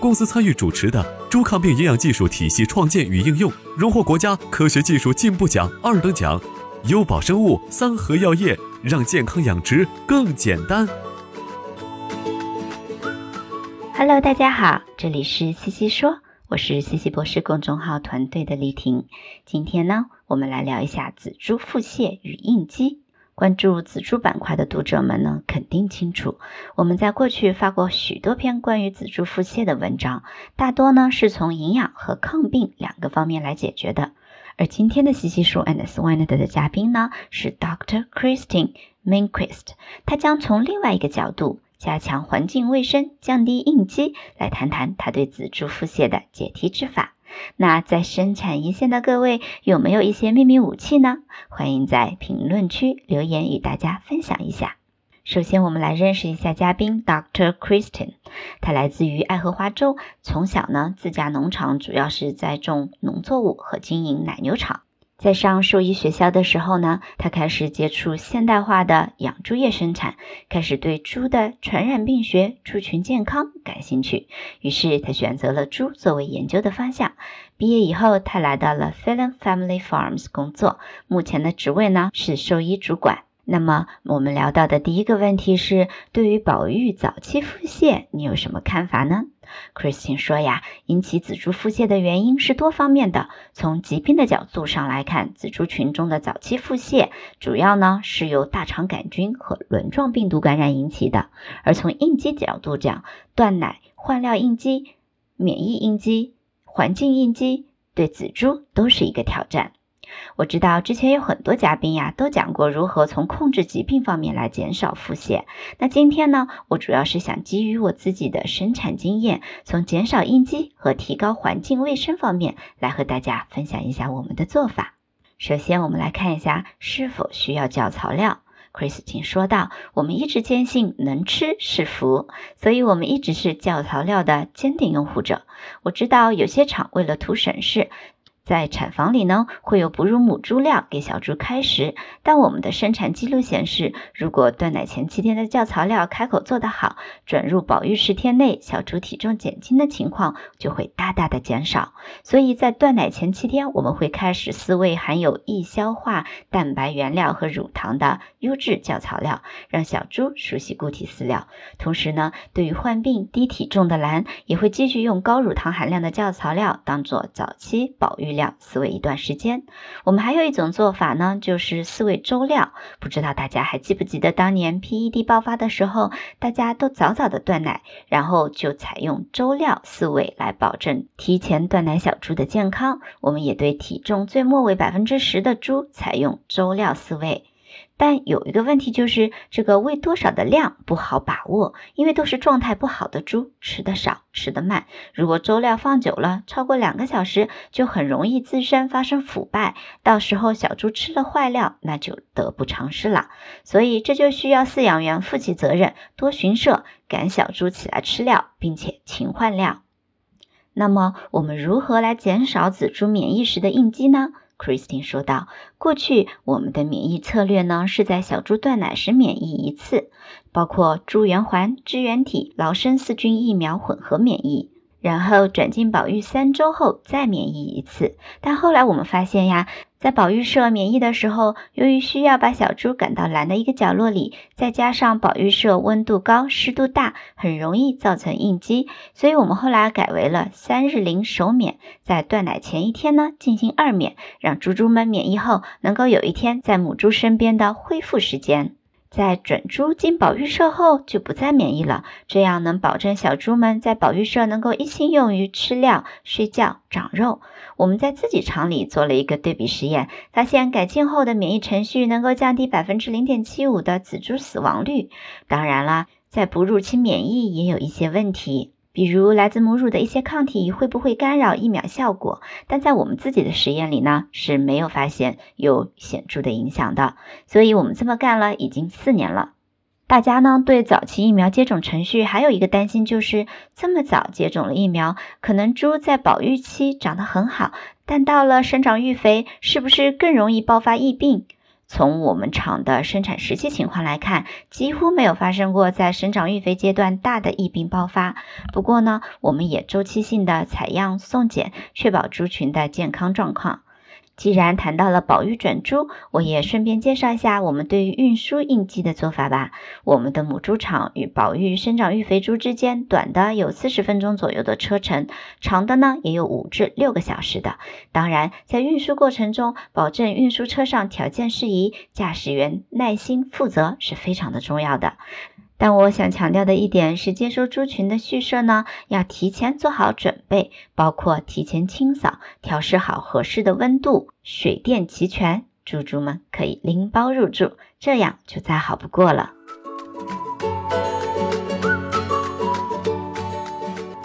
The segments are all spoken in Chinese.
公司参与主持的猪抗病营养技术体系创建与应用，荣获国家科学技术进步奖二等奖。优宝生物、三和药业，让健康养殖更简单。Hello，大家好，这里是西西说，我是西西博士公众号团队的丽婷。今天呢，我们来聊一下仔猪腹泻与应激。关注仔猪板块的读者们呢，肯定清楚，我们在过去发过许多篇关于仔猪腹泻的文章，大多呢是从营养和抗病两个方面来解决的。而今天的西西说 and Swine 的嘉宾呢是 Dr. Christine Minquist，他将从另外一个角度，加强环境卫生、降低应激，来谈谈他对仔猪腹泻的解题之法。那在生产一线的各位有没有一些秘密武器呢？欢迎在评论区留言与大家分享一下。首先，我们来认识一下嘉宾 Dr. Kristen，他来自于爱荷华州，从小呢自家农场主要是在种农作物和经营奶牛场。在上兽医学校的时候呢，他开始接触现代化的养猪业生产，开始对猪的传染病学、猪群健康感兴趣。于是他选择了猪作为研究的方向。毕业以后，他来到了 Phelan Family Farms 工作，目前的职位呢是兽医主管。那么我们聊到的第一个问题是，对于保育早期腹泻，你有什么看法呢？Christine 说呀，引起仔猪腹泻的原因是多方面的。从疾病的角度上来看，仔猪群中的早期腹泻主要呢是由大肠杆菌和轮状病毒感染引起的。而从应激角度讲，断奶、换料应激、免疫应激、环境应激，对仔猪都是一个挑战。我知道之前有很多嘉宾呀，都讲过如何从控制疾病方面来减少腹泻。那今天呢，我主要是想基于我自己的生产经验，从减少应激和提高环境卫生方面来和大家分享一下我们的做法。首先，我们来看一下是否需要教槽料。Christine 说道：“我们一直坚信能吃是福，所以我们一直是教槽料的坚定拥护者。我知道有些厂为了图省事。”在产房里呢，会有哺乳母猪料给小猪开食，但我们的生产记录显示，如果断奶前七天的教槽料开口做得好，转入保育十天内，小猪体重减轻的情况就会大大的减少。所以在断奶前七天，我们会开始饲喂含有易消化蛋白原料和乳糖的优质教槽料，让小猪熟悉固体饲料。同时呢，对于患病低体重的蓝，也会继续用高乳糖含量的教槽料当做早期保育料。饲喂一段时间，我们还有一种做法呢，就是饲喂周料。不知道大家还记不记得当年 PED 爆发的时候，大家都早早的断奶，然后就采用周料饲喂来保证提前断奶小猪的健康。我们也对体重最末尾百分之十的猪采用周料饲喂。但有一个问题，就是这个喂多少的量不好把握，因为都是状态不好的猪，吃的少，吃的慢。如果粥料放久了，超过两个小时，就很容易自身发生腐败，到时候小猪吃了坏料，那就得不偿失了。所以这就需要饲养员负起责任，多巡舍，赶小猪起来吃料，并且勤换料。那么我们如何来减少仔猪免疫时的应激呢？，Christine 说道：“过去我们的免疫策略呢，是在小猪断奶时免疫一次，包括猪圆环、支原体、劳参四菌疫苗混合免疫。”然后转进保育三周后再免疫一次，但后来我们发现呀，在保育舍免疫的时候，由于需要把小猪赶到蓝的一个角落里，再加上保育舍温度高、湿度大，很容易造成应激，所以我们后来改为了三日零首免，在断奶前一天呢进行二免，让猪猪们免疫后能够有一天在母猪身边的恢复时间。在转猪进保育舍后就不再免疫了，这样能保证小猪们在保育舍能够一心用于吃料、睡觉、长肉。我们在自己厂里做了一个对比实验，发现改进后的免疫程序能够降低百分之零点七五的仔猪死亡率。当然了，在哺乳期免疫也有一些问题。比如来自母乳的一些抗体会不会干扰疫苗效果？但在我们自己的实验里呢，是没有发现有显著的影响的。所以我们这么干了已经四年了。大家呢对早期疫苗接种程序还有一个担心，就是这么早接种了疫苗，可能猪在保育期长得很好，但到了生长育肥，是不是更容易爆发疫病？从我们厂的生产实际情况来看，几乎没有发生过在生长育肥阶段大的疫病爆发。不过呢，我们也周期性的采样送检，确保猪群的健康状况。既然谈到了保育转猪，我也顺便介绍一下我们对于运输应激的做法吧。我们的母猪场与保育生长育肥猪之间，短的有四十分钟左右的车程，长的呢也有五至六个小时的。当然，在运输过程中，保证运输车上条件适宜，驾驶员耐心负责是非常的重要的。但我想强调的一点是，接收猪群的畜舍呢，要提前做好准备，包括提前清扫、调试好合适的温度、水电齐全，猪猪们可以拎包入住，这样就再好不过了。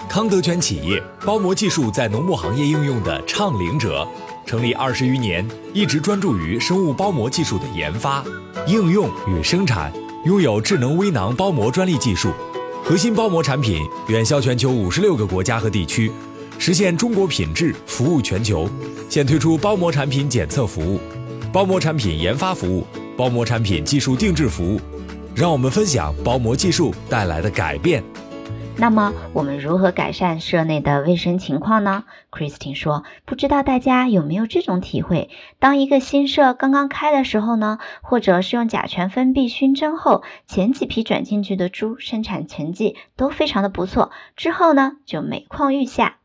康德全企业包膜技术在农牧行业应用的倡领者，成立二十余年，一直专注于生物包膜技术的研发、应用与生产。拥有智能微囊包膜专利技术，核心包膜产品远销全球五十六个国家和地区，实现中国品质服务全球。现推出包膜产品检测服务、包膜产品研发服务、包膜产品技术定制服务，让我们分享包膜技术带来的改变。那么我们如何改善舍内的卫生情况呢？Christine 说：“不知道大家有没有这种体会？当一个新舍刚刚开的时候呢，或者是用甲醛封闭熏蒸后，前几批转进去的猪生产成绩都非常的不错，之后呢就每况愈下。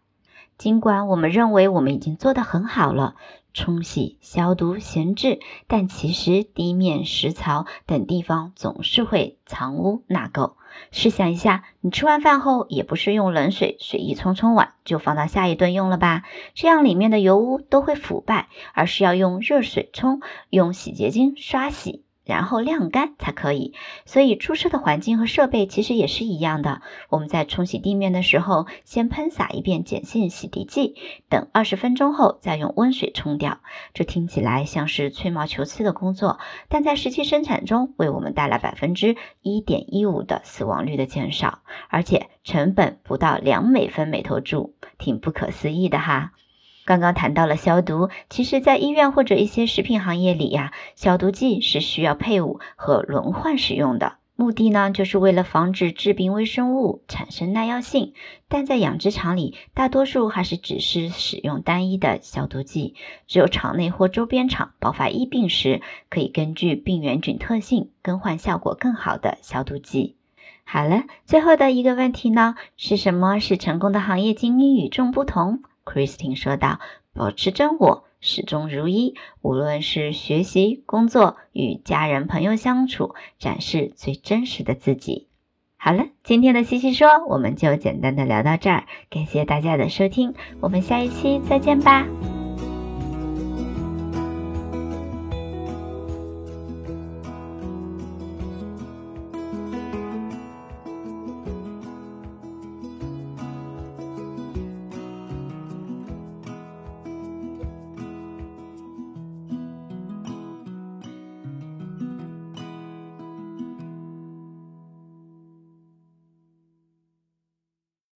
尽管我们认为我们已经做得很好了，冲洗、消毒、闲置，但其实地面、食槽等地方总是会藏污纳垢。”试想一下，你吃完饭后也不是用冷水随意冲冲碗就放到下一顿用了吧？这样里面的油污都会腐败，而是要用热水冲，用洗洁精刷洗。然后晾干才可以，所以出车的环境和设备其实也是一样的。我们在冲洗地面的时候，先喷洒一遍碱性洗涤剂，等二十分钟后再用温水冲掉。这听起来像是吹毛求疵的工作，但在实际生产中，为我们带来百分之一点一五的死亡率的减少，而且成本不到两美分每头猪，挺不可思议的哈。刚刚谈到了消毒，其实，在医院或者一些食品行业里呀，消毒剂是需要配伍和轮换使用的，目的呢，就是为了防止致病微生物产生耐药性。但在养殖场里，大多数还是只是使用单一的消毒剂，只有场内或周边场爆发疫病时，可以根据病原菌特性更换效果更好的消毒剂。好了，最后的一个问题呢，是什么使成功的行业精英与众不同？Christine 说道：“保持真我，始终如一。无论是学习、工作、与家人朋友相处，展示最真实的自己。”好了，今天的西西说，我们就简单的聊到这儿。感谢大家的收听，我们下一期再见吧。